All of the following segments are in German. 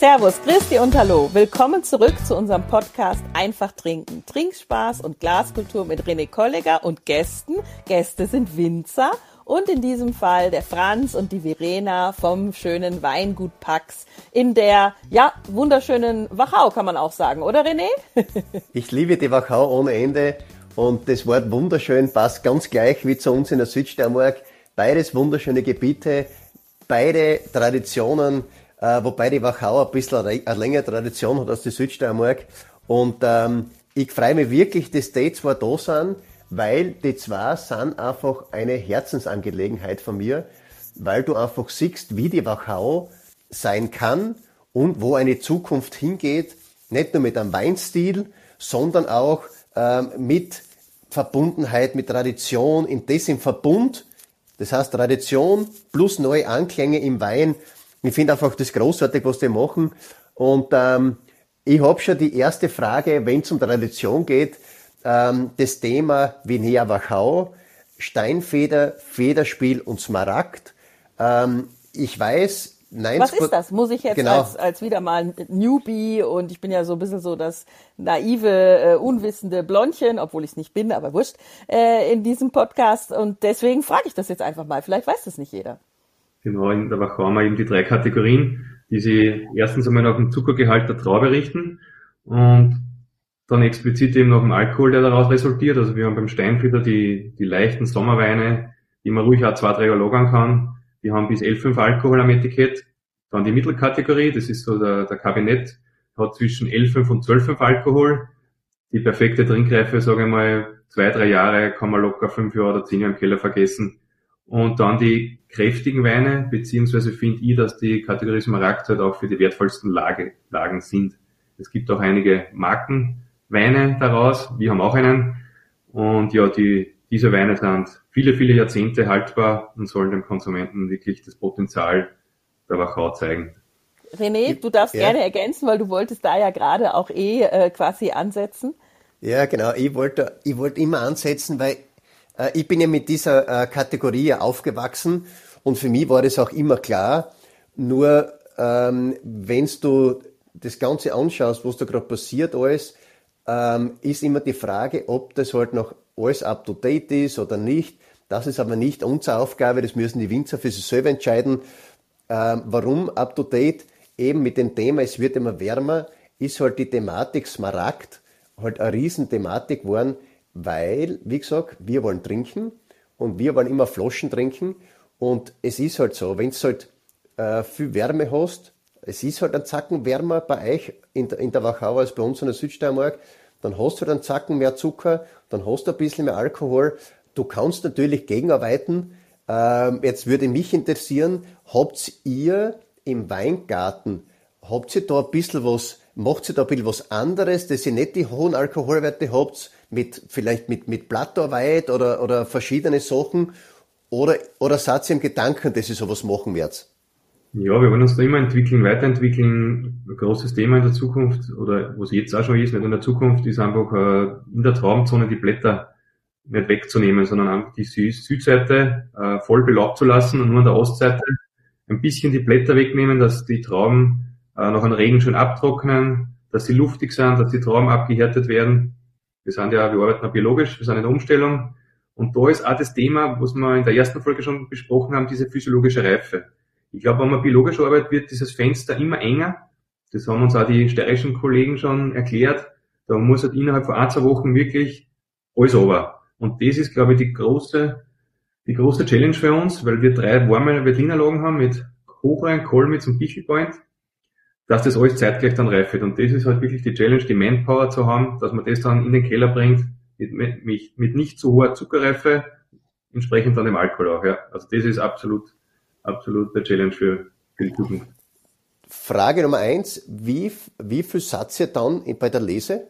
Servus, Christi und Hallo. Willkommen zurück zu unserem Podcast Einfach trinken. Trinkspaß und Glaskultur mit René Kolleger und Gästen. Gäste sind Winzer und in diesem Fall der Franz und die Verena vom schönen Weingut Pax in der, ja, wunderschönen Wachau, kann man auch sagen, oder René? ich liebe die Wachau ohne Ende und das Wort wunderschön passt ganz gleich wie zu uns in der Südsteiermark. Beides wunderschöne Gebiete, beide Traditionen, äh, wobei die Wachau ein bisschen eine längere Tradition hat als die Südsteiermark. Und ähm, ich freue mich wirklich, dass die zwar da sind, weil die zwei sind einfach eine Herzensangelegenheit von mir, weil du einfach siehst, wie die Wachau sein kann und wo eine Zukunft hingeht, nicht nur mit einem Weinstil, sondern auch ähm, mit Verbundenheit, mit Tradition, in das im Verbund. Das heißt Tradition plus neue Anklänge im Wein. Ich finde einfach das großartig, was die machen. Und ähm, ich habe schon die erste Frage, wenn es um Tradition geht, ähm, das Thema Vinea Wachau, Steinfeder, Federspiel und Smaragd. Ähm, ich weiß, Nein, Was ist das? Muss ich jetzt genau. als, als wieder mal Newbie und ich bin ja so ein bisschen so das naive, äh, unwissende Blondchen, obwohl ich es nicht bin, aber wurscht, äh, in diesem Podcast und deswegen frage ich das jetzt einfach mal. Vielleicht weiß das nicht jeder. Genau, in der Wachau haben wir eben die drei Kategorien, die sie erstens einmal nach dem Zuckergehalt der Traube richten und dann explizit eben nach dem Alkohol, der daraus resultiert. Also wir haben beim Steinfeder die, die leichten Sommerweine, die man ruhig auch zwei, drei Jahre lagern kann die haben bis 11,5 Alkohol am Etikett. Dann die Mittelkategorie, das ist so der, der Kabinett, hat zwischen 11,5 und 12,5 Alkohol. Die perfekte Trinkreife, sage ich mal, zwei, drei Jahre kann man locker fünf Jahre oder zehn Jahre im Keller vergessen. Und dann die kräftigen Weine, beziehungsweise finde ich, dass die Kategorie Smaragd halt auch für die wertvollsten Lage, Lagen sind. Es gibt auch einige Markenweine daraus. Wir haben auch einen. Und ja, die, diese Weine sind viele, viele Jahrzehnte haltbar und sollen dem Konsumenten wirklich das Potenzial der Wachau zeigen. René, du darfst ja. gerne ergänzen, weil du wolltest da ja gerade auch eh äh, quasi ansetzen. Ja, genau. Ich wollte, ich wollte immer ansetzen, weil ich bin ja mit dieser äh, Kategorie aufgewachsen und für mich war das auch immer klar. Nur ähm, wenn du das Ganze anschaust, was da gerade passiert alles, ähm, ist immer die Frage, ob das halt noch alles up to date ist oder nicht. Das ist aber nicht unsere Aufgabe, das müssen die Winzer für sich selber entscheiden. Ähm, warum up to date? Eben mit dem Thema, es wird immer wärmer, ist halt die Thematik Smaragd halt eine Riesenthematik geworden, weil, wie gesagt, wir wollen trinken und wir wollen immer Flaschen trinken und es ist halt so, wenn es halt äh, viel Wärme hast, es ist halt ein Zacken wärmer bei euch in der, in der Wachau als bei uns in der Südsteiermark, dann hast du dann Zacken mehr Zucker, dann hast du ein bisschen mehr Alkohol. Du kannst natürlich gegenarbeiten. Ähm, jetzt würde mich interessieren, habt ihr im Weingarten, habt ihr da ein bisschen was, macht ihr da ein bisschen was anderes, dass ihr nicht die hohen Alkoholwerte habt, mit, vielleicht mit, mit Blattarbeit oder, oder verschiedene Sachen, oder, oder seid ihr im Gedanken, dass ihr sowas machen werdet? Ja, wir wollen uns da immer entwickeln, weiterentwickeln. Ein großes Thema in der Zukunft, oder was jetzt auch schon ist, nicht in der Zukunft, ist einfach äh, in der Traumzone die Blätter nicht wegzunehmen, sondern einfach die Südseite äh, voll belaubt zu lassen und nur an der Ostseite ein bisschen die Blätter wegnehmen, dass die Trauben äh, noch an Regen schön abtrocknen, dass sie luftig sind, dass die Trauben abgehärtet werden. Wir sind ja, wir arbeiten ja biologisch, wir sind in der Umstellung. Und da ist auch das Thema, was wir in der ersten Folge schon besprochen haben, diese physiologische Reife. Ich glaube, wenn man biologisch arbeitet, wird dieses Fenster immer enger. Das haben uns auch die steirischen Kollegen schon erklärt. Da muss halt innerhalb von ein, zwei Wochen wirklich alles over. Und das ist, glaube ich, die große, die große Challenge für uns, weil wir drei warme Veltlinerlagen haben mit Hochrein, Kolmitz und Bichelpoint, dass das alles zeitgleich dann reif wird. Und das ist halt wirklich die Challenge, die Manpower zu haben, dass man das dann in den Keller bringt, mit, mit, mit nicht zu hoher Zuckerreife, entsprechend dann dem Alkohol auch. Ja. Also das ist absolut absolut eine Challenge für, für die Zukunft. Frage Nummer eins, wie, wie viel Satz ihr dann bei der Lese?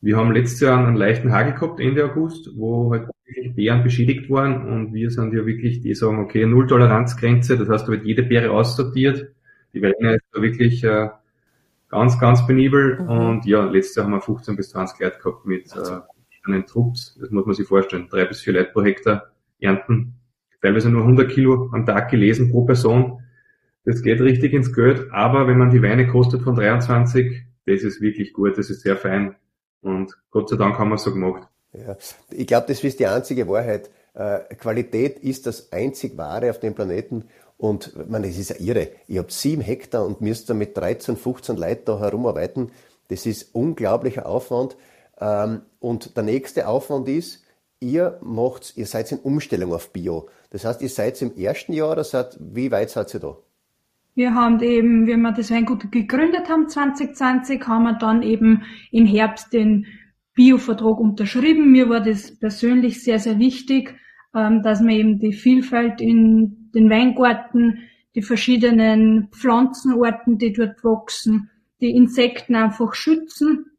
Wir haben letztes Jahr einen leichten Hagel gehabt, Ende August, wo halt wirklich Beeren beschädigt waren und wir sind ja wirklich, die sagen, okay, Null Toleranzgrenze, das heißt, da wird jede Beere aussortiert. Die Verena ist da wirklich äh, ganz, ganz penibel mhm. und ja, letztes Jahr haben wir 15 bis 20 Leute gehabt mit äh, einen Trupps, das muss man sich vorstellen, drei bis vier Leute pro Hektar ernten. Teilweise nur 100 Kilo am Tag gelesen pro Person. das geht richtig ins Geld, aber wenn man die Weine kostet von 23, das ist wirklich gut, das ist sehr fein. Und Gott sei Dank haben wir es so gemacht. Ja, ich glaube, das ist die einzige Wahrheit. Äh, Qualität ist das einzig Wahre auf dem Planeten und man, das ist ja irre. Ich habe sieben Hektar und müsste mit 13, 15 Leuten da herumarbeiten. Das ist unglaublicher Aufwand. Ähm, und der nächste Aufwand ist, ihr macht, ihr seid in Umstellung auf Bio. Das heißt, ihr seid im ersten Jahr oder seid, wie weit seid ihr da? Wir haben eben, wenn wir das Weingut gegründet haben, 2020, haben wir dann eben im Herbst den Bio-Vertrag unterschrieben. Mir war das persönlich sehr, sehr wichtig, ähm, dass man eben die Vielfalt in den Weingarten, die verschiedenen Pflanzenarten, die dort wachsen, die Insekten einfach schützen.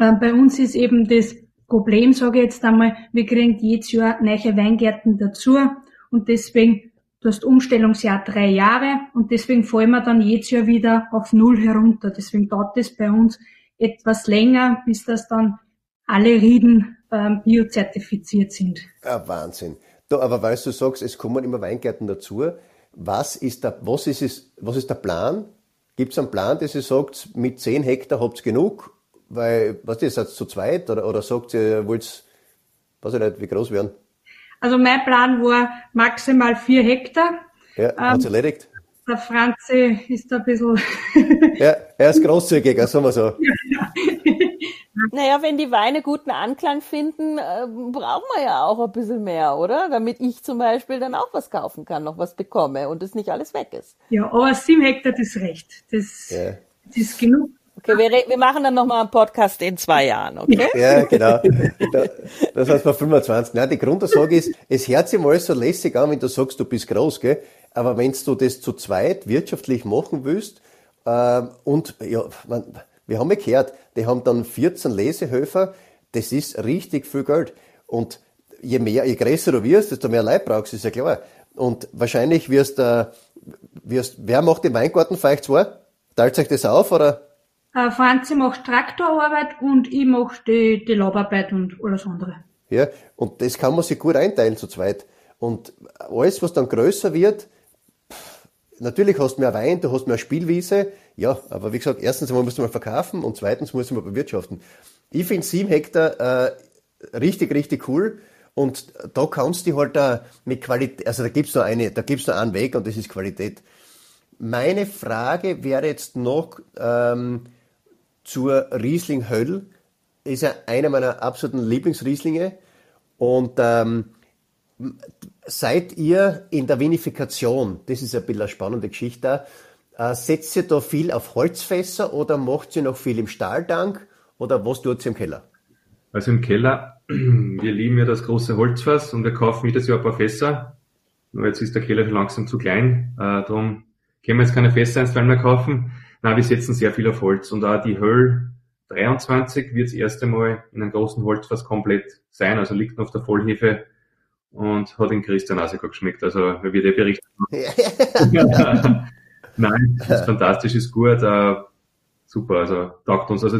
Ähm, bei uns ist eben das Problem, sage ich jetzt einmal, wir kriegen jedes Jahr neue Weingärten dazu und deswegen Du hast Umstellungsjahr drei Jahre und deswegen fallen wir dann jedes Jahr wieder auf Null herunter. Deswegen dauert es bei uns etwas länger, bis das dann alle Rieden ähm, biozertifiziert sind. Ah, Wahnsinn. Da, aber weil du sagst, es kommen immer Weingärten dazu, was ist der, was ist es, was ist der Plan? Gibt es einen Plan, dass ihr sagt, mit 10 Hektar habt ihr genug? Weil, was ist das, zu zweit? Oder, oder sagt ihr, wollt weiß ich nicht, wie groß werden? Also mein Plan war maximal vier Hektar. Ja, ähm, erledigt. Der Franzi ist da ein bisschen. ja, er ist großzügiger, sagen wir so. Naja, wenn die Weine guten Anklang finden, äh, brauchen wir ja auch ein bisschen mehr, oder? Damit ich zum Beispiel dann auch was kaufen kann, noch was bekomme und es nicht alles weg ist. Ja, aber sieben Hektar, das ist recht. Das, ja. das ist genug. Okay, wir, wir machen dann nochmal einen Podcast in zwei Jahren, okay? Ja, genau. Das heißt bei 25. Nein, die Grundaussage ist, es hört sich mal so lässig an, wenn du sagst, du bist groß, gell? Aber wenn du das zu zweit wirtschaftlich machen willst, äh, und ja, man, wir haben ja gehört, die haben dann 14 Lesehöfer, das ist richtig viel Geld. Und je mehr, je größer du wirst, desto mehr Leid brauchst, ist ja klar. Und wahrscheinlich wirst du, äh, wirst, wer macht den Weingarten euch zwei? Teilt euch das auf, oder? Äh, Franzi macht Traktorarbeit und ich mache die, die Labarbeit und alles andere. Ja, und das kann man sich gut einteilen zu zweit. Und alles, was dann größer wird, natürlich hast du mehr Wein, du hast mehr Spielwiese, ja, aber wie gesagt, erstens einmal musst du verkaufen und zweitens musst du mal bewirtschaften. Ich finde sieben Hektar äh, richtig, richtig cool. Und da kannst du halt da mit Qualität, also da gibt's nur eine, da gibt's nur einen Weg und das ist Qualität. Meine Frage wäre jetzt noch, ähm, zur Riesling Höll. Ist ja einer meiner absoluten Lieblingsrieslinge. Und ähm, seid ihr in der Vinifikation, das ist ein bisschen eine spannende Geschichte, setzt ihr da viel auf Holzfässer oder macht ihr noch viel im Stahltank oder was tut ihr im Keller? Also im Keller, wir lieben ja das große Holzfass und wir kaufen jedes Jahr ein paar Fässer. Nur jetzt ist der Keller schon langsam zu klein, äh, darum können wir jetzt keine Fässer ins mehr kaufen. Na, wir setzen sehr viel auf Holz und auch die Höll 23 wird das erste Mal in einem großen Holzfass komplett sein, also liegt noch auf der Vollhefe und hat den Christian auch sogar geschmeckt. Also wir wird eh berichtet. Nein, das ist fantastisch, ist gut, uh, super, also taugt uns. Also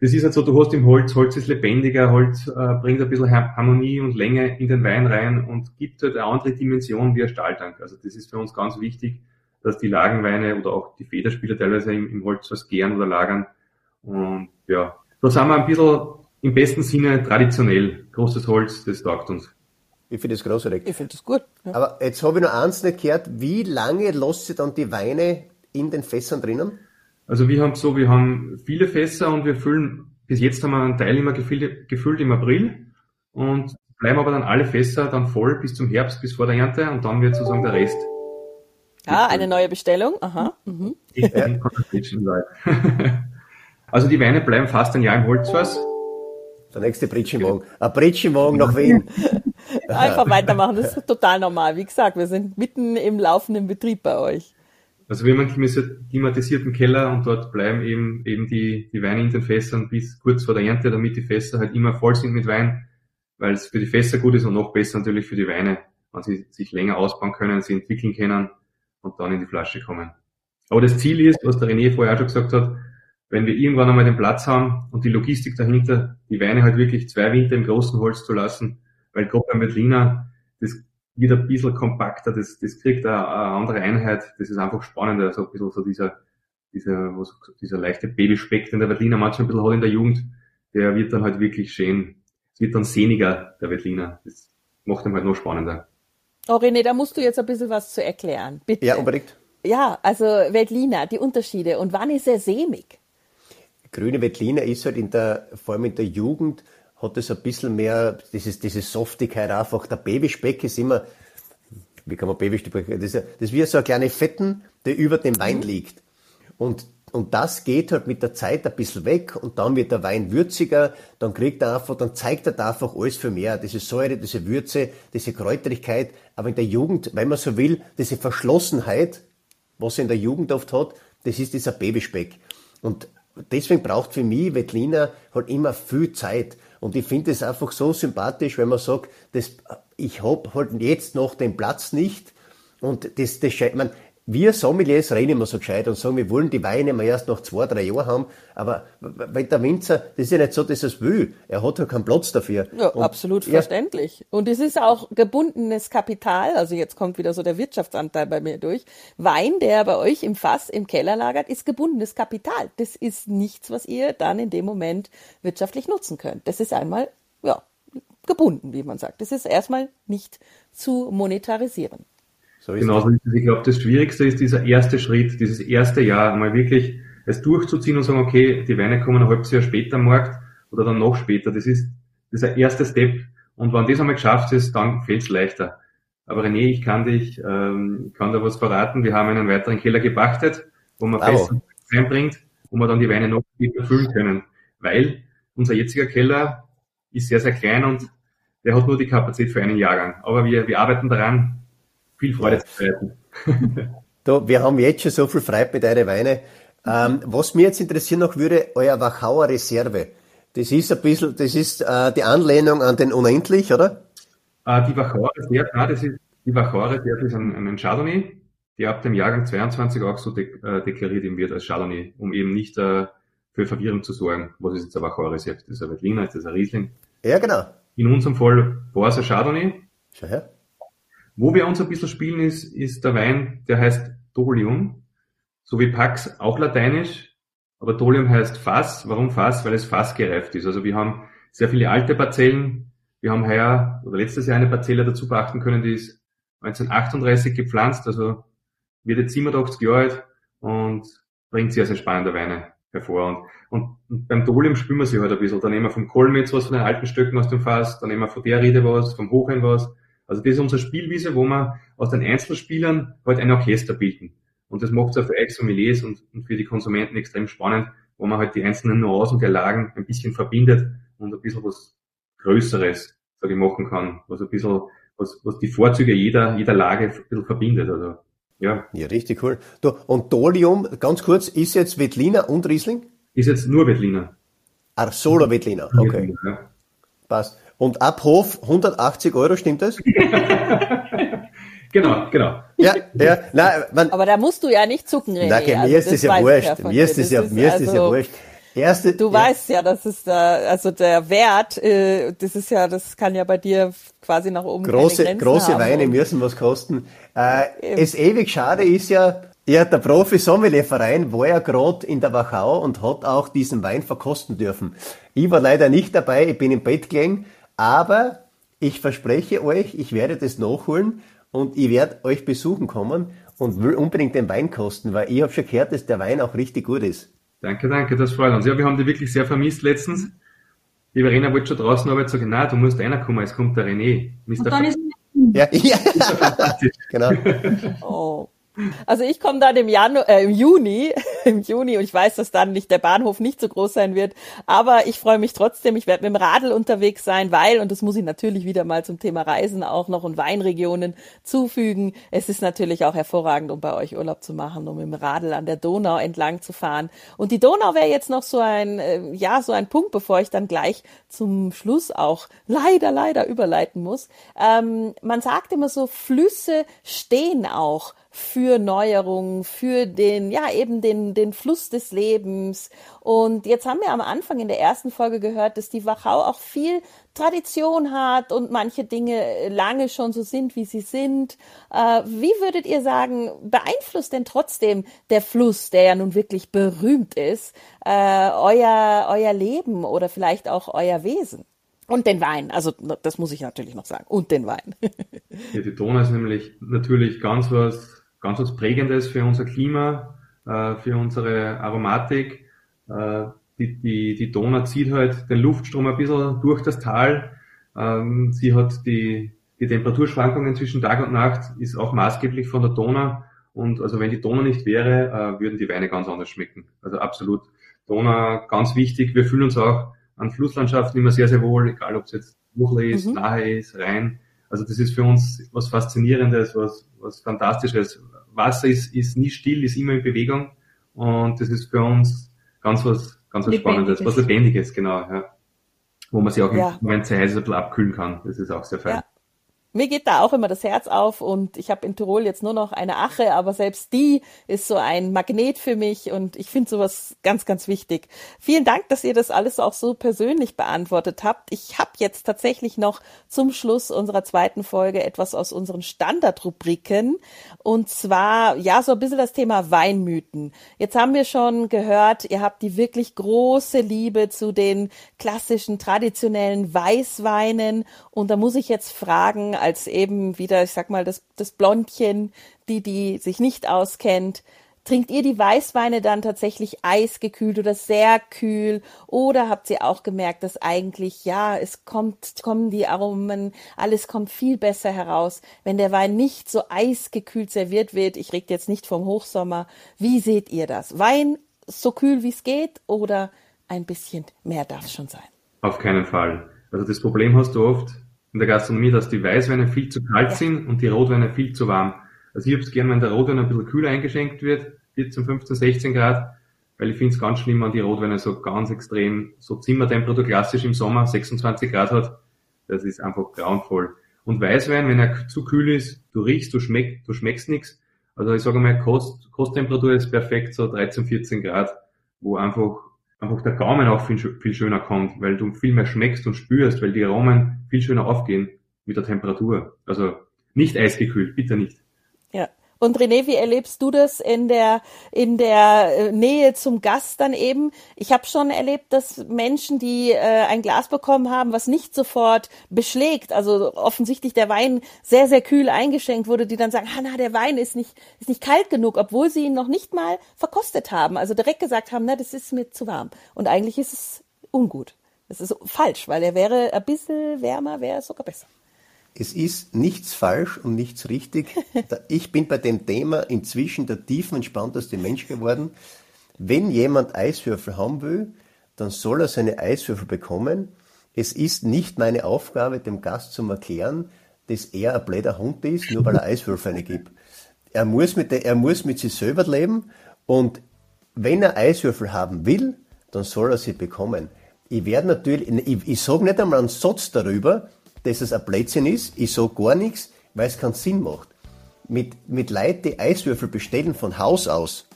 das ist halt so, du hast im Holz, Holz ist lebendiger, Holz uh, bringt ein bisschen Harmonie und Länge in den Wein rein und gibt halt eine andere Dimension wie ein Stahltank. Also das ist für uns ganz wichtig dass die Lagenweine oder auch die Federspieler teilweise im, im Holzfass gären oder lagern. Und ja, da sind wir ein bisschen im besten Sinne traditionell. Großes Holz, das taugt uns. Ich finde das großartig. Ich finde das gut. Ja. Aber jetzt habe ich noch eins nicht gehört. Wie lange lasst ihr dann die Weine in den Fässern drinnen? Also wir haben so, wir haben viele Fässer und wir füllen, bis jetzt haben wir einen Teil immer gefüllt, gefüllt im April und bleiben aber dann alle Fässer dann voll bis zum Herbst, bis vor der Ernte und dann wird sozusagen der Rest Ah, eine neue Bestellung. Aha. Mhm. also die Weine bleiben fast ein Jahr im Holzfass. Der nächste Britschenwagen. Ein Britschenwagen nach Wien. Einfach weitermachen, das ist total normal. Wie gesagt, wir sind mitten im laufenden Betrieb bei euch. Also wir haben einen klimatisierten Keller und dort bleiben eben, eben die, die Weine in den Fässern bis kurz vor der Ernte, damit die Fässer halt immer voll sind mit Wein, weil es für die Fässer gut ist und noch besser natürlich für die Weine, wenn sie sich länger ausbauen können, sie entwickeln können und dann in die Flasche kommen. Aber das Ziel ist, was der René vorher auch schon gesagt hat, wenn wir irgendwann einmal den Platz haben und die Logistik dahinter, die Weine halt wirklich zwei Winter im großen Holz zu lassen, weil gerade beim Veltliner, das wird ein bisschen kompakter, das, das kriegt eine, eine andere Einheit, das ist einfach spannender, so ein bisschen so dieser, dieser, was, dieser leichte Babyspeck, den der Veltliner manchmal ein bisschen hat in der Jugend, der wird dann halt wirklich schön, es wird dann sehniger, der Veltliner. Das macht ihn halt noch spannender. Oh René, da musst du jetzt ein bisschen was zu erklären, bitte. Ja, unbedingt. Ja, also Veltliner, die Unterschiede und wann ist er sämig? Grüne Veltliner ist halt in der, vor allem in der Jugend, hat es ein bisschen mehr, dieses, diese Softigkeit einfach. Der Babyspeck ist immer, wie kann man Babyspeck, das ist, das ist wie so eine kleine Fetten, der über dem Wein mhm. liegt. Und, und das geht halt mit der Zeit ein bisschen weg und dann wird der Wein würziger, dann kriegt er einfach, dann zeigt er da einfach alles für mehr. Diese Säure, diese Würze, diese Kräuterigkeit. Aber in der Jugend, wenn man so will, diese Verschlossenheit, was er in der Jugend oft hat, das ist dieser Babyspeck. Und deswegen braucht für mich Wettliner halt immer viel Zeit. Und ich finde es einfach so sympathisch, wenn man sagt, das, ich habe halt jetzt noch den Platz nicht. Und das, das, ich meine, wir Sommeliers reden immer so gescheit und sagen, wir wollen die Weine mal erst nach zwei, drei Jahren haben. Aber wenn der Winzer, das ist ja nicht so, dass er es will. Er hat ja keinen Platz dafür. Ja, und absolut verständlich. Und es ist auch gebundenes Kapital. Also jetzt kommt wieder so der Wirtschaftsanteil bei mir durch. Wein, der bei euch im Fass im Keller lagert, ist gebundenes Kapital. Das ist nichts, was ihr dann in dem Moment wirtschaftlich nutzen könnt. Das ist einmal, ja, gebunden, wie man sagt. Das ist erstmal nicht zu monetarisieren. So Genauso ist es. Ich glaube, das Schwierigste ist dieser erste Schritt, dieses erste Jahr, mal wirklich es durchzuziehen und sagen, okay, die Weine kommen ein halbes Jahr später am Markt oder dann noch später. Das ist dieser erste Step. Und wenn das einmal geschafft ist, dann fällt es leichter. Aber René, ich kann dich, ähm, kann da was verraten. Wir haben einen weiteren Keller gepachtet, wo man wow. fest reinbringt, wo wir dann die Weine noch später füllen können. Weil unser jetziger Keller ist sehr, sehr klein und der hat nur die Kapazität für einen Jahrgang. Aber wir, wir arbeiten daran, viel Freude zu bereiten. du, wir haben jetzt schon so viel Freude mit euren Weine. Ähm, was mir jetzt interessieren noch würde, euer Wachauer Reserve. Das ist ein bisschen, das ist äh, die Anlehnung an den Unendlich, oder? Äh, die Wachauer Reserve, nein, das ist, die Wachauer Reserve ist ein, ein Chardonnay, der ab dem Jahrgang 22 auch so de, äh, deklariert wird als Chardonnay, um eben nicht äh, für Verwirrung zu sorgen. Was ist jetzt ein Wachauer Reserve? Das ist ein Veltliner, ist das ein Riesling? Ja, genau. In unserem Fall war es ein Chardonnay. Schau her. Wo wir uns ein bisschen spielen ist, ist der Wein, der heißt Dolium, so wie Pax, auch lateinisch, aber Dolium heißt Fass. Warum Fass? Weil es fassgereift ist. Also wir haben sehr viele alte Parzellen. Wir haben heuer oder letztes Jahr eine Parzelle dazu beachten können, die ist 1938 gepflanzt, also wird jetzt 87 Jahre alt und bringt sehr, sehr spannende Weine hervor. Und, und, beim Dolium spüren wir sie halt ein bisschen. Da nehmen wir vom Kolmetz was von den alten Stöcken aus dem Fass, dann nehmen wir von der Rede was, vom Hochheim was, also das ist unsere Spielwiese, wo wir aus den Einzelspielern halt ein Orchester bilden. Und das macht es auch für euch Sommeliers und, und für die Konsumenten extrem spannend, wo man halt die einzelnen Nuancen der Lagen ein bisschen verbindet und ein bisschen was Größeres, sage ich, machen kann, was ein bisschen, was, was die Vorzüge jeder, jeder Lage ein bisschen verbindet. Also, ja. Ja, richtig cool. Du, und Dolium, ganz kurz, ist jetzt Wettliner und Riesling? Ist jetzt nur Wettliner. Ah, solo Wettliner, okay. Ja. Passt. Und ab Hof 180 Euro, stimmt das? genau, genau. Ja, ja, nein, man, Aber da musst du ja nicht zucken, René. Nein, also mir ist das ja wurscht. Mir ist das ja, mir ist das ja also wurscht. Erste, du ja. weißt ja, das ist da, also der Wert, äh, das ist ja, das kann ja bei dir quasi nach oben Große, große haben. Weine müssen was kosten. Äh, es ewig schade ist ja, ja, der Profi Verein war ja gerade in der Wachau und hat auch diesen Wein verkosten dürfen. Ich war leider nicht dabei, ich bin im Bett gelegen, aber ich verspreche euch, ich werde das nachholen und ich werde euch besuchen kommen und will unbedingt den Wein kosten, weil ich habe schon gehört, dass der Wein auch richtig gut ist. Danke, danke, das freut uns. Ja, wir haben die wirklich sehr vermisst letztens. Die Verena wollte schon draußen aber sagen, nein, du musst einer kommen, es kommt der René. Mr. Und dann ist ja, ja. genau. Oh. Also ich komme dann im Januar, äh, im Juni, im Juni und ich weiß, dass dann nicht der Bahnhof nicht so groß sein wird, aber ich freue mich trotzdem. Ich werde mit dem Radl unterwegs sein, weil und das muss ich natürlich wieder mal zum Thema Reisen auch noch und Weinregionen zufügen. Es ist natürlich auch hervorragend, um bei euch Urlaub zu machen, um dem Radl an der Donau entlang zu fahren. Und die Donau wäre jetzt noch so ein, äh, ja, so ein Punkt, bevor ich dann gleich zum Schluss auch leider, leider überleiten muss. Ähm, man sagt immer so, Flüsse stehen auch für Neuerungen, für den, ja, eben den, den Fluss des Lebens. Und jetzt haben wir am Anfang in der ersten Folge gehört, dass die Wachau auch viel Tradition hat und manche Dinge lange schon so sind, wie sie sind. Äh, wie würdet ihr sagen, beeinflusst denn trotzdem der Fluss, der ja nun wirklich berühmt ist, äh, euer, euer Leben oder vielleicht auch euer Wesen? Und den Wein, also das muss ich natürlich noch sagen. Und den Wein. ja, die Donau ist nämlich natürlich ganz was, ganz was Prägendes für unser Klima, äh, für unsere Aromatik. Äh, die, die, die Donau zieht halt den Luftstrom ein bisschen durch das Tal. Ähm, sie hat die, die Temperaturschwankungen zwischen Tag und Nacht, ist auch maßgeblich von der Donau. Und also wenn die Donau nicht wäre, äh, würden die Weine ganz anders schmecken. Also absolut. Donau ganz wichtig. Wir fühlen uns auch an Flusslandschaften immer sehr, sehr wohl, egal ob es jetzt Buchle ist, mhm. nahe ist, rein. Also das ist für uns was Faszinierendes, was, was Fantastisches. Wasser ist, ist nie still, ist immer in Bewegung und das ist für uns ganz was, ganz was Spannendes, was Lebendiges, genau, ja. Wo man sich auch ja. wenn es heiß ist, ein bisschen abkühlen kann. Das ist auch sehr fein. Ja. Mir geht da auch immer das Herz auf und ich habe in Tirol jetzt nur noch eine Ache, aber selbst die ist so ein Magnet für mich und ich finde sowas ganz, ganz wichtig. Vielen Dank, dass ihr das alles auch so persönlich beantwortet habt. Ich habe jetzt tatsächlich noch zum Schluss unserer zweiten Folge etwas aus unseren Standardrubriken und zwar, ja, so ein bisschen das Thema Weinmythen. Jetzt haben wir schon gehört, ihr habt die wirklich große Liebe zu den klassischen, traditionellen Weißweinen und da muss ich jetzt fragen, als eben wieder, ich sag mal, das, das Blondchen, die, die sich nicht auskennt. Trinkt ihr die Weißweine dann tatsächlich eisgekühlt oder sehr kühl? Oder habt ihr auch gemerkt, dass eigentlich, ja, es kommt, kommen die Aromen, alles kommt viel besser heraus, wenn der Wein nicht so eisgekühlt serviert wird? Ich rede jetzt nicht vom Hochsommer. Wie seht ihr das? Wein so kühl wie es geht oder ein bisschen mehr darf schon sein? Auf keinen Fall. Also das Problem hast du oft, in der Gastronomie, dass die Weißweine viel zu kalt ja. sind und die Rotweine viel zu warm. Also ich habe es gern, wenn der Rotwein ein bisschen kühler eingeschenkt wird, 14, 15, 16 Grad, weil ich finde es ganz schlimm, wenn die Rotweine so ganz extrem, so Zimmertemperatur klassisch im Sommer 26 Grad hat. Das ist einfach grauenvoll. Und Weißwein, wenn er zu kühl ist, du riechst, du schmeckst, du schmeckst nichts. Also ich sage mal, Kost, Kosttemperatur ist perfekt, so 13, 14 Grad, wo einfach einfach der Gaumen auch viel, viel schöner kommt, weil du viel mehr schmeckst und spürst, weil die Aromen viel schöner aufgehen mit der Temperatur. Also nicht eisgekühlt, bitte nicht. Ja. Und René, wie erlebst du das in der in der äh, Nähe zum Gast dann eben? Ich habe schon erlebt, dass Menschen, die äh, ein Glas bekommen haben, was nicht sofort beschlägt, also offensichtlich der Wein sehr sehr kühl eingeschenkt wurde, die dann sagen, ah, na, der Wein ist nicht ist nicht kalt genug, obwohl sie ihn noch nicht mal verkostet haben, also direkt gesagt haben, na, das ist mir zu warm. Und eigentlich ist es ungut. Das ist falsch, weil er wäre ein bisschen wärmer, wäre es sogar besser. Es ist nichts falsch und nichts richtig. Ich bin bei dem Thema inzwischen der tiefenentspannteste Mensch geworden. Wenn jemand Eiswürfel haben will, dann soll er seine Eiswürfel bekommen. Es ist nicht meine Aufgabe, dem Gast zu erklären, dass er ein blöder Hund ist, nur weil er Eiswürfel eine gibt. Er muss mit, der, er muss mit sich selber leben und wenn er Eiswürfel haben will, dann soll er sie bekommen. Ich werde natürlich, ich, ich sage nicht einmal einen Satz darüber, dass es ein Blödsinn ist. Ich sage gar nichts, weil es keinen Sinn macht. Mit, mit Leuten, die Eiswürfel bestellen von Haus aus,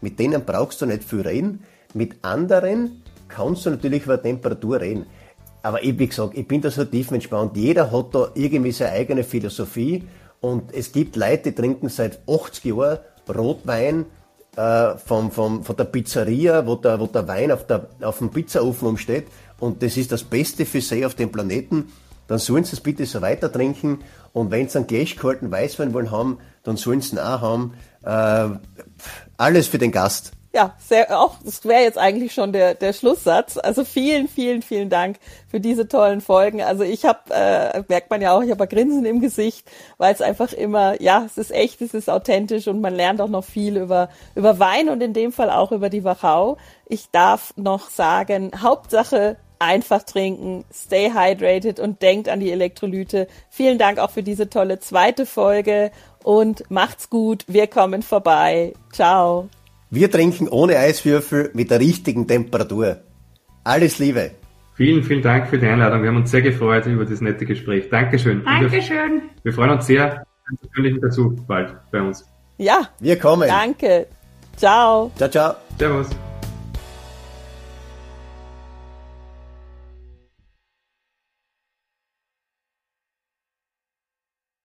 mit denen brauchst du nicht viel reden. Mit anderen kannst du natürlich über Temperatur reden. Aber ich, wie gesagt, ich bin da so tief entspannt. Jeder hat da irgendwie seine eigene Philosophie. Und es gibt Leute, die trinken seit 80 Jahren Rotwein äh, vom, vom, von der Pizzeria, wo der, wo der Wein auf, der, auf dem Pizzaofen umsteht. Und das ist das Beste für sie auf dem Planeten dann sollen sie es bitte so weiter trinken. Und wenn sie einen gleichgehaltenen Weißwein wollen haben, dann sollen sie ihn auch haben. Äh, alles für den Gast. Ja, sehr, auch, das wäre jetzt eigentlich schon der, der Schlusssatz. Also vielen, vielen, vielen Dank für diese tollen Folgen. Also ich habe, äh, merkt man ja auch, ich habe ein Grinsen im Gesicht, weil es einfach immer, ja, es ist echt, es ist authentisch und man lernt auch noch viel über, über Wein und in dem Fall auch über die Wachau. Ich darf noch sagen, Hauptsache einfach trinken, stay hydrated und denkt an die Elektrolyte. Vielen Dank auch für diese tolle zweite Folge und macht's gut. Wir kommen vorbei. Ciao. Wir trinken ohne Eiswürfel mit der richtigen Temperatur. Alles Liebe. Vielen, vielen Dank für die Einladung. Wir haben uns sehr gefreut über das nette Gespräch. Dankeschön. Dankeschön. Wir, wir freuen uns sehr, persönlichen Besuch bald bei uns. Ja. Wir kommen. Danke. Ciao. Ciao, ciao. Servus.